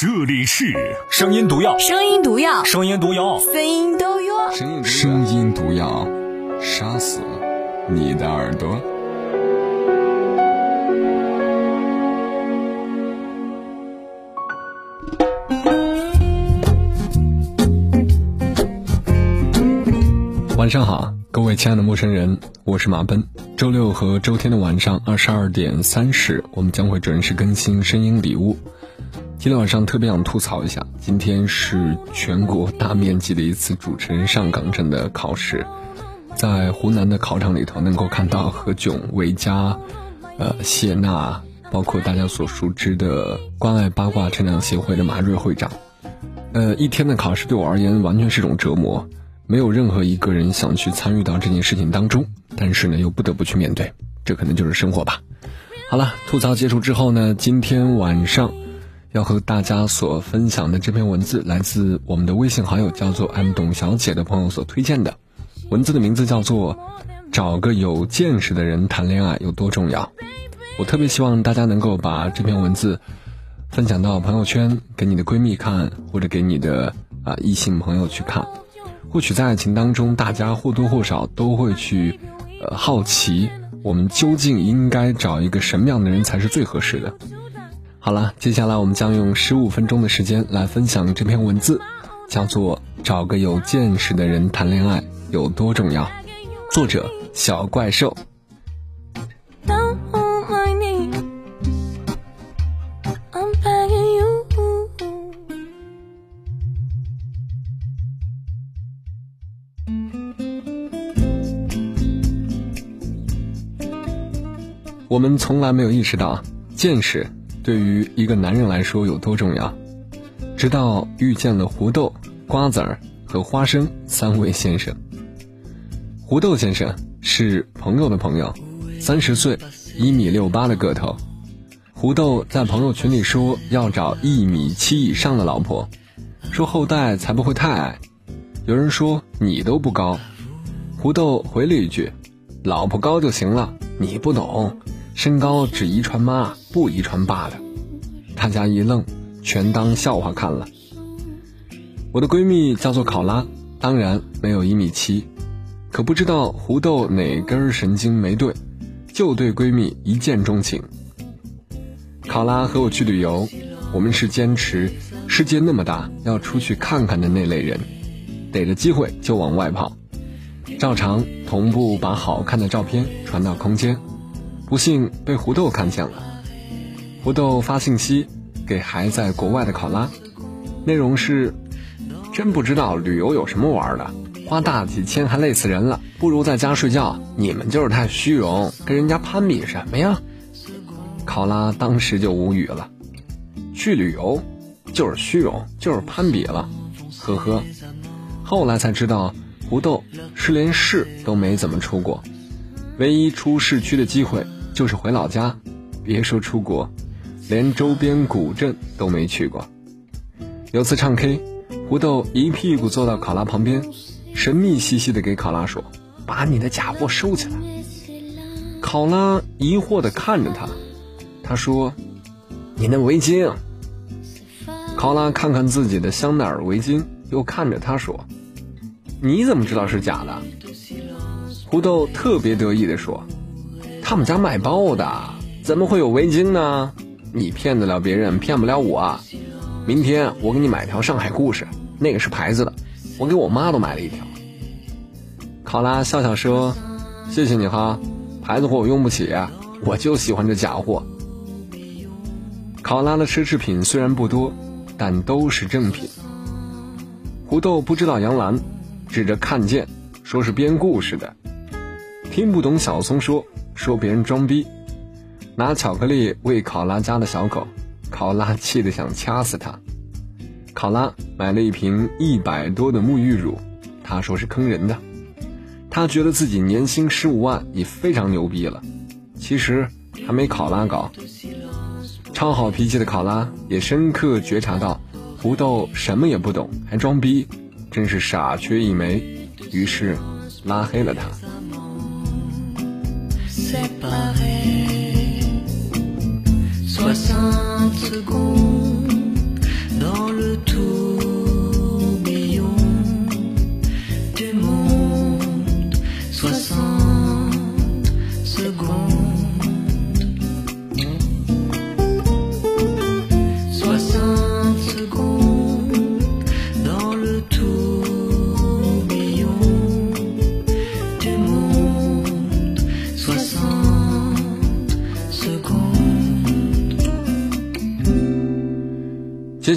这里是声音毒药，声音毒药，声音毒药，声音毒药，声音毒药，杀死你的耳朵。晚上好，各位亲爱的陌生人，我是马奔。周六和周天的晚上二十二点三十，我们将会准时更新声音礼物。今天晚上特别想吐槽一下，今天是全国大面积的一次主持人上岗证的考试，在湖南的考场里头能够看到何炅、韦佳、呃谢娜，包括大家所熟知的关爱八卦成长协会的马瑞会长。呃，一天的考试对我而言完全是种折磨。没有任何一个人想去参与到这件事情当中，但是呢，又不得不去面对，这可能就是生活吧。好了，吐槽结束之后呢，今天晚上要和大家所分享的这篇文字，来自我们的微信好友叫做 M 董小姐的朋友所推荐的，文字的名字叫做“找个有见识的人谈恋爱有多重要”。我特别希望大家能够把这篇文字分享到朋友圈，给你的闺蜜看，或者给你的啊异性朋友去看。或许在爱情当中，大家或多或少都会去，呃，好奇我们究竟应该找一个什么样的人才是最合适的。好了，接下来我们将用十五分钟的时间来分享这篇文字，叫做《找个有见识的人谈恋爱有多重要》，作者小怪兽。我们从来没有意识到见识对于一个男人来说有多重要，直到遇见了胡豆、瓜子儿和花生三位先生。胡豆先生是朋友的朋友，三十岁，一米六八的个头。胡豆在朋友群里说要找一米七以上的老婆，说后代才不会太矮。有人说你都不高，胡豆回了一句：“老婆高就行了，你不懂。”身高只遗传妈，不遗传爸的。大家一愣，全当笑话看了。我的闺蜜叫做考拉，当然没有一米七，可不知道胡豆哪根神经没对，就对闺蜜一见钟情。考拉和我去旅游，我们是坚持世界那么大要出去看看的那类人，逮着机会就往外跑，照常同步把好看的照片传到空间。不幸被胡豆看见了，胡豆发信息给还在国外的考拉，内容是：真不知道旅游有什么玩的，花大几千还累死人了，不如在家睡觉。你们就是太虚荣，跟人家攀比什么呀？考拉当时就无语了，去旅游就是虚荣，就是攀比了，呵呵。后来才知道，胡豆是连市都没怎么出过，唯一出市区的机会。就是回老家，别说出国，连周边古镇都没去过。有次唱 K，胡豆一屁股坐到考拉旁边，神秘兮兮的给考拉说：“把你的假货收起来。”考拉疑惑的看着他，他说：“你那围巾。”考拉看看自己的香奈儿围巾，又看着他说：“你怎么知道是假的？”胡豆特别得意的说。他们家卖包的，怎么会有围巾呢？你骗得了别人，骗不了我。明天我给你买条上海故事，那个是牌子的，我给我妈都买了一条。考拉笑笑说：“谢谢你哈，牌子货我用不起，我就喜欢这假货。”考拉的奢侈品虽然不多，但都是正品。胡豆不知道杨澜，指着看见说是编故事的，听不懂小松说。说别人装逼，拿巧克力喂考拉家的小狗，考拉气得想掐死他。考拉买了一瓶一百多的沐浴乳，他说是坑人的。他觉得自己年薪十五万已非常牛逼了，其实还没考拉高。超好脾气的考拉也深刻觉察到胡豆什么也不懂还装逼，真是傻缺一枚，于是拉黑了他。接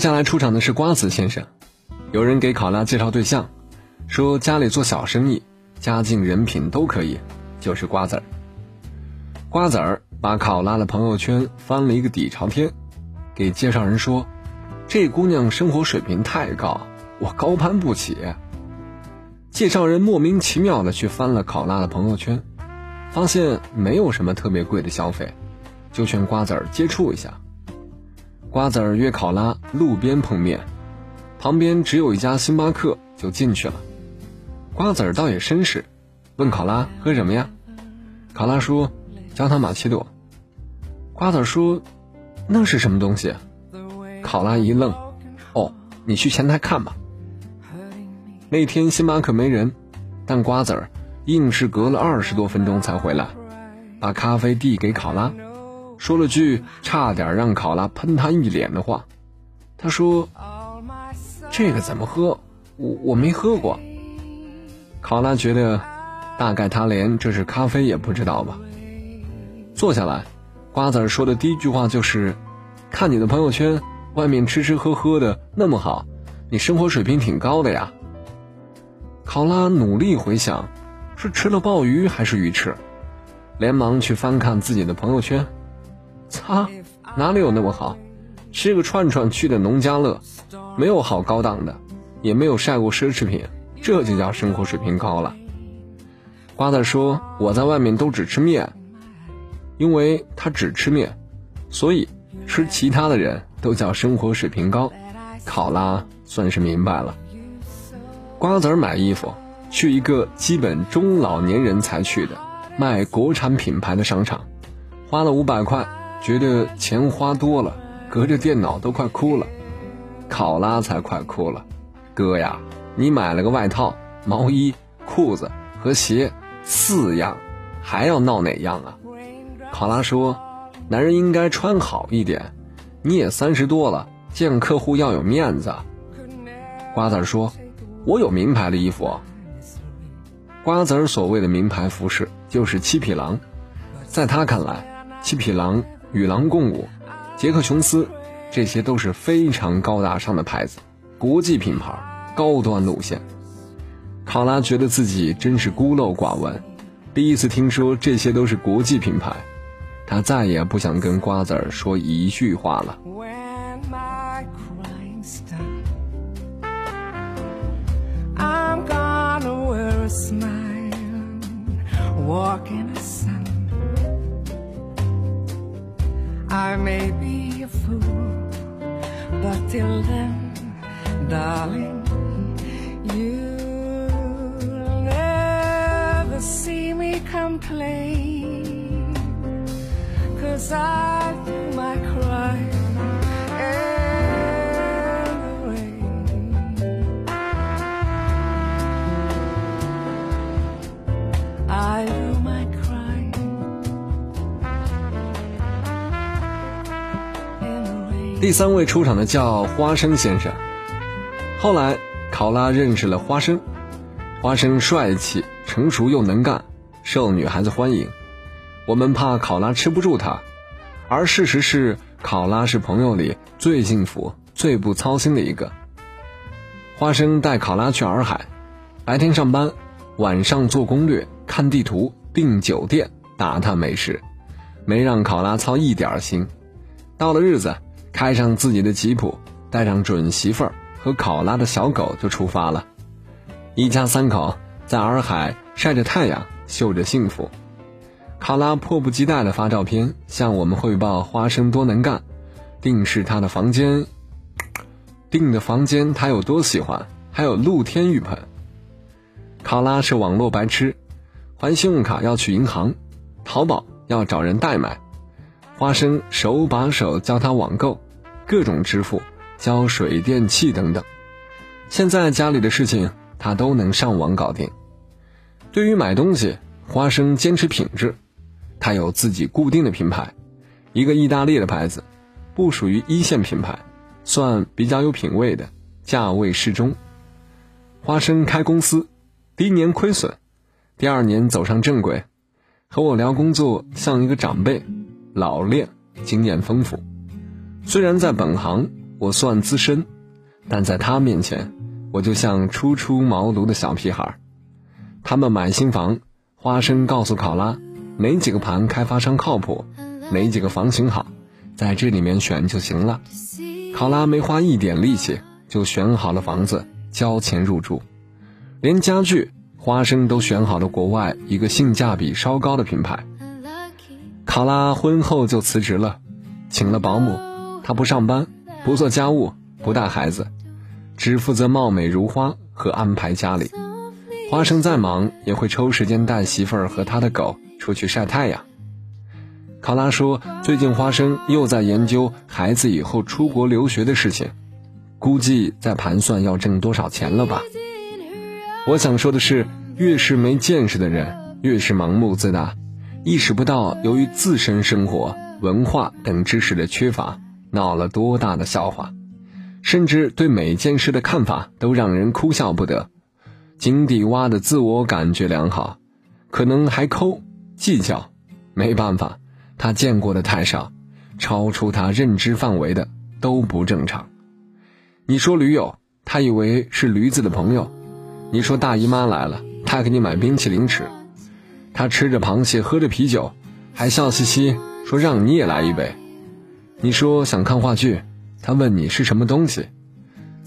接下来出场的是瓜子先生，有人给考拉介绍对象，说家里做小生意，家境人品都可以，就是瓜子儿。瓜子儿把考拉的朋友圈翻了一个底朝天，给介绍人说：“这姑娘生活水平太高，我高攀不起。”介绍人莫名其妙的去翻了考拉的朋友圈，发现没有什么特别贵的消费，就劝瓜子儿接触一下。瓜子儿约考拉路边碰面，旁边只有一家星巴克，就进去了。瓜子儿倒也绅士，问考拉喝什么呀？考拉说焦糖玛奇朵。瓜子儿说那是什么东西？考拉一愣，哦，你去前台看吧。那天星巴克没人，但瓜子儿硬是隔了二十多分钟才回来，把咖啡递给考拉，说了句差点让考拉喷他一脸的话。他说：“这个怎么喝？我我没喝过。”考拉觉得，大概他连这是咖啡也不知道吧。坐下来，瓜子说的第一句话就是：“看你的朋友圈，外面吃吃喝喝的那么好，你生活水平挺高的呀。”考拉努力回想，是吃了鲍鱼还是鱼翅，连忙去翻看自己的朋友圈。擦，哪里有那么好？吃个串串去的农家乐，没有好高档的，也没有晒过奢侈品，这就叫生活水平高了。瓜子说：“我在外面都只吃面，因为他只吃面，所以吃其他的人都叫生活水平高。”考拉算是明白了。瓜子儿买衣服，去一个基本中老年人才去的卖国产品牌的商场，花了五百块，觉得钱花多了，隔着电脑都快哭了。考拉才快哭了，哥呀，你买了个外套、毛衣、裤子和鞋四样，还要闹哪样啊？考拉说：“男人应该穿好一点，你也三十多了，见客户要有面子。”瓜子说。我有名牌的衣服。瓜子所谓的名牌服饰就是七匹狼，在他看来，七匹狼、与狼共舞、杰克琼斯，这些都是非常高大上的牌子，国际品牌，高端路线。考拉觉得自己真是孤陋寡闻，第一次听说这些都是国际品牌，他再也不想跟瓜子儿说一句话了。第三位出场的叫花生先生。后来，考拉认识了花生，花生帅气、成熟又能干，受女孩子欢迎。我们怕考拉吃不住他，而事实是，考拉是朋友里最幸福、最不操心的一个。花生带考拉去洱海，白天上班，晚上做攻略、看地图、订酒店、打探美食，没让考拉操一点心。到了日子。开上自己的吉普，带上准媳妇儿和考拉的小狗就出发了。一家三口在洱海晒着太阳，秀着幸福。考拉迫不及待地发照片向我们汇报花生多能干，定是他的房间，订的房间他有多喜欢，还有露天浴盆。考拉是网络白痴，还信用卡要去银行，淘宝要找人代买。花生手把手教他网购，各种支付、交水电气等等。现在家里的事情他都能上网搞定。对于买东西，花生坚持品质，他有自己固定的品牌，一个意大利的牌子，不属于一线品牌，算比较有品位的，价位适中。花生开公司，第一年亏损，第二年走上正轨，和我聊工作像一个长辈。老练，经验丰富。虽然在本行我算资深，但在他面前，我就像初出茅庐的小屁孩。他们买新房，花生告诉考拉哪几个盘开发商靠谱，哪几个房型好，在这里面选就行了。考拉没花一点力气就选好了房子，交钱入住，连家具，花生都选好了国外一个性价比稍高的品牌。考拉婚后就辞职了，请了保姆，她不上班，不做家务，不带孩子，只负责貌美如花和安排家里。花生再忙也会抽时间带媳妇儿和他的狗出去晒太阳。考拉说，最近花生又在研究孩子以后出国留学的事情，估计在盘算要挣多少钱了吧。我想说的是，越是没见识的人，越是盲目自大，意识不到由于自身生活、文化等知识的缺乏，闹了多大的笑话，甚至对每件事的看法都让人哭笑不得。井底蛙的自我感觉良好，可能还抠计较，没办法，他见过的太少，超出他认知范围的都不正常。你说驴友，他以为是驴子的朋友；你说大姨妈来了，他给你买冰淇淋吃；他吃着螃蟹，喝着啤酒，还笑嘻嘻说让你也来一杯。你说想看话剧，他问你是什么东西；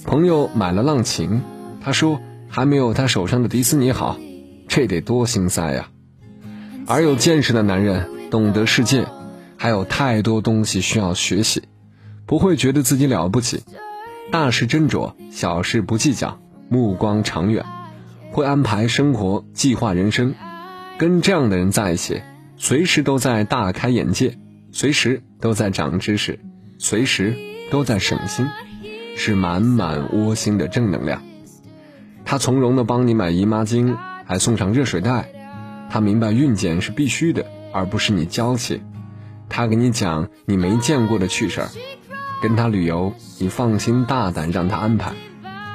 朋友买了浪琴，他说。还没有他手上的迪斯尼好，这得多心塞呀！而有见识的男人懂得世界，还有太多东西需要学习，不会觉得自己了不起，大事斟酌，小事不计较，目光长远，会安排生活，计划人生。跟这样的人在一起，随时都在大开眼界，随时都在长知识，随时都在省心，是满满窝心的正能量。他从容的帮你买姨妈巾，还送上热水袋。他明白孕检是必须的，而不是你娇气。他给你讲你没见过的趣事儿。跟他旅游，你放心大胆让他安排。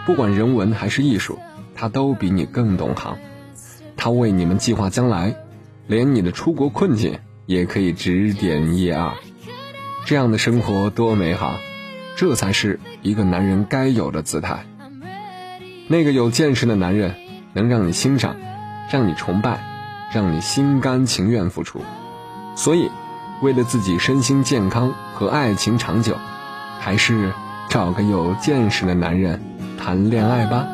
不管人文还是艺术，他都比你更懂行。他为你们计划将来，连你的出国困境也可以指点一二。这样的生活多美好，这才是一个男人该有的姿态。那个有见识的男人，能让你欣赏，让你崇拜，让你心甘情愿付出。所以，为了自己身心健康和爱情长久，还是找个有见识的男人谈恋爱吧。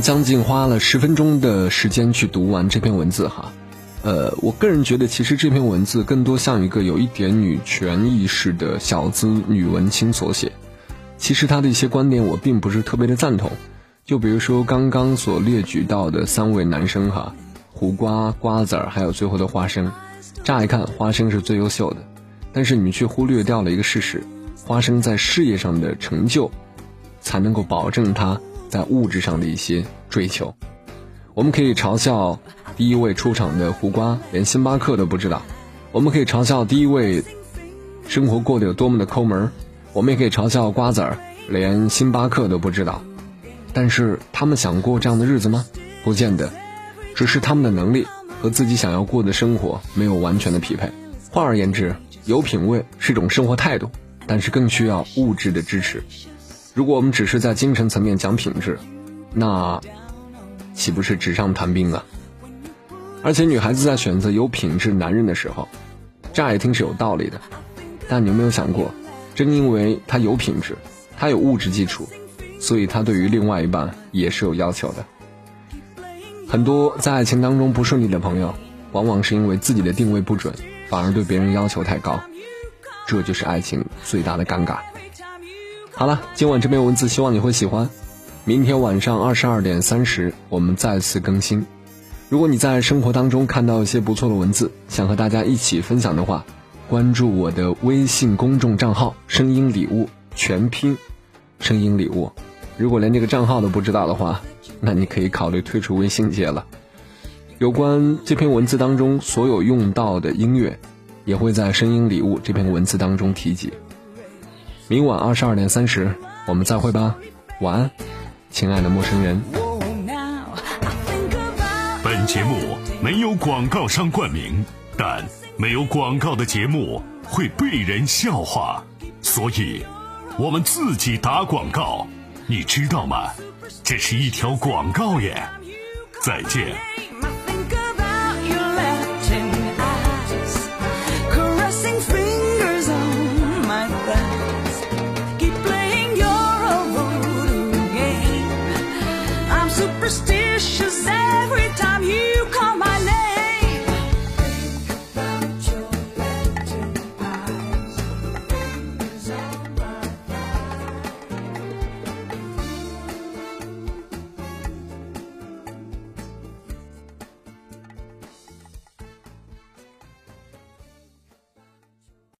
将近花了十分钟的时间去读完这篇文字哈，呃，我个人觉得其实这篇文字更多像一个有一点女权意识的小资女文青所写。其实他的一些观点我并不是特别的赞同，就比如说刚刚所列举到的三位男生哈，胡瓜、瓜子儿还有最后的花生。乍一看花生是最优秀的，但是你们却忽略掉了一个事实：花生在事业上的成就，才能够保证他。在物质上的一些追求，我们可以嘲笑第一位出场的胡瓜连星巴克都不知道；我们可以嘲笑第一位生活过得有多么的抠门；我们也可以嘲笑瓜子儿连星巴克都不知道。但是他们想过这样的日子吗？不见得，只是他们的能力和自己想要过的生活没有完全的匹配。换而言之，有品位是一种生活态度，但是更需要物质的支持。如果我们只是在精神层面讲品质，那岂不是纸上谈兵啊？而且女孩子在选择有品质男人的时候，乍一听是有道理的，但你有没有想过，正因为他有品质，他有物质基础，所以他对于另外一半也是有要求的。很多在爱情当中不顺利的朋友，往往是因为自己的定位不准，反而对别人要求太高，这就是爱情最大的尴尬。好了，今晚这篇文字希望你会喜欢。明天晚上二十二点三十，我们再次更新。如果你在生活当中看到一些不错的文字，想和大家一起分享的话，关注我的微信公众账号“声音礼物”全拼“声音礼物”。如果连这个账号都不知道的话，那你可以考虑退出微信界了。有关这篇文字当中所有用到的音乐，也会在《声音礼物》这篇文字当中提及。明晚二十二点三十，我们再会吧，晚安，亲爱的陌生人。本节目没有广告商冠名，但没有广告的节目会被人笑话，所以我们自己打广告，你知道吗？这是一条广告耶！再见。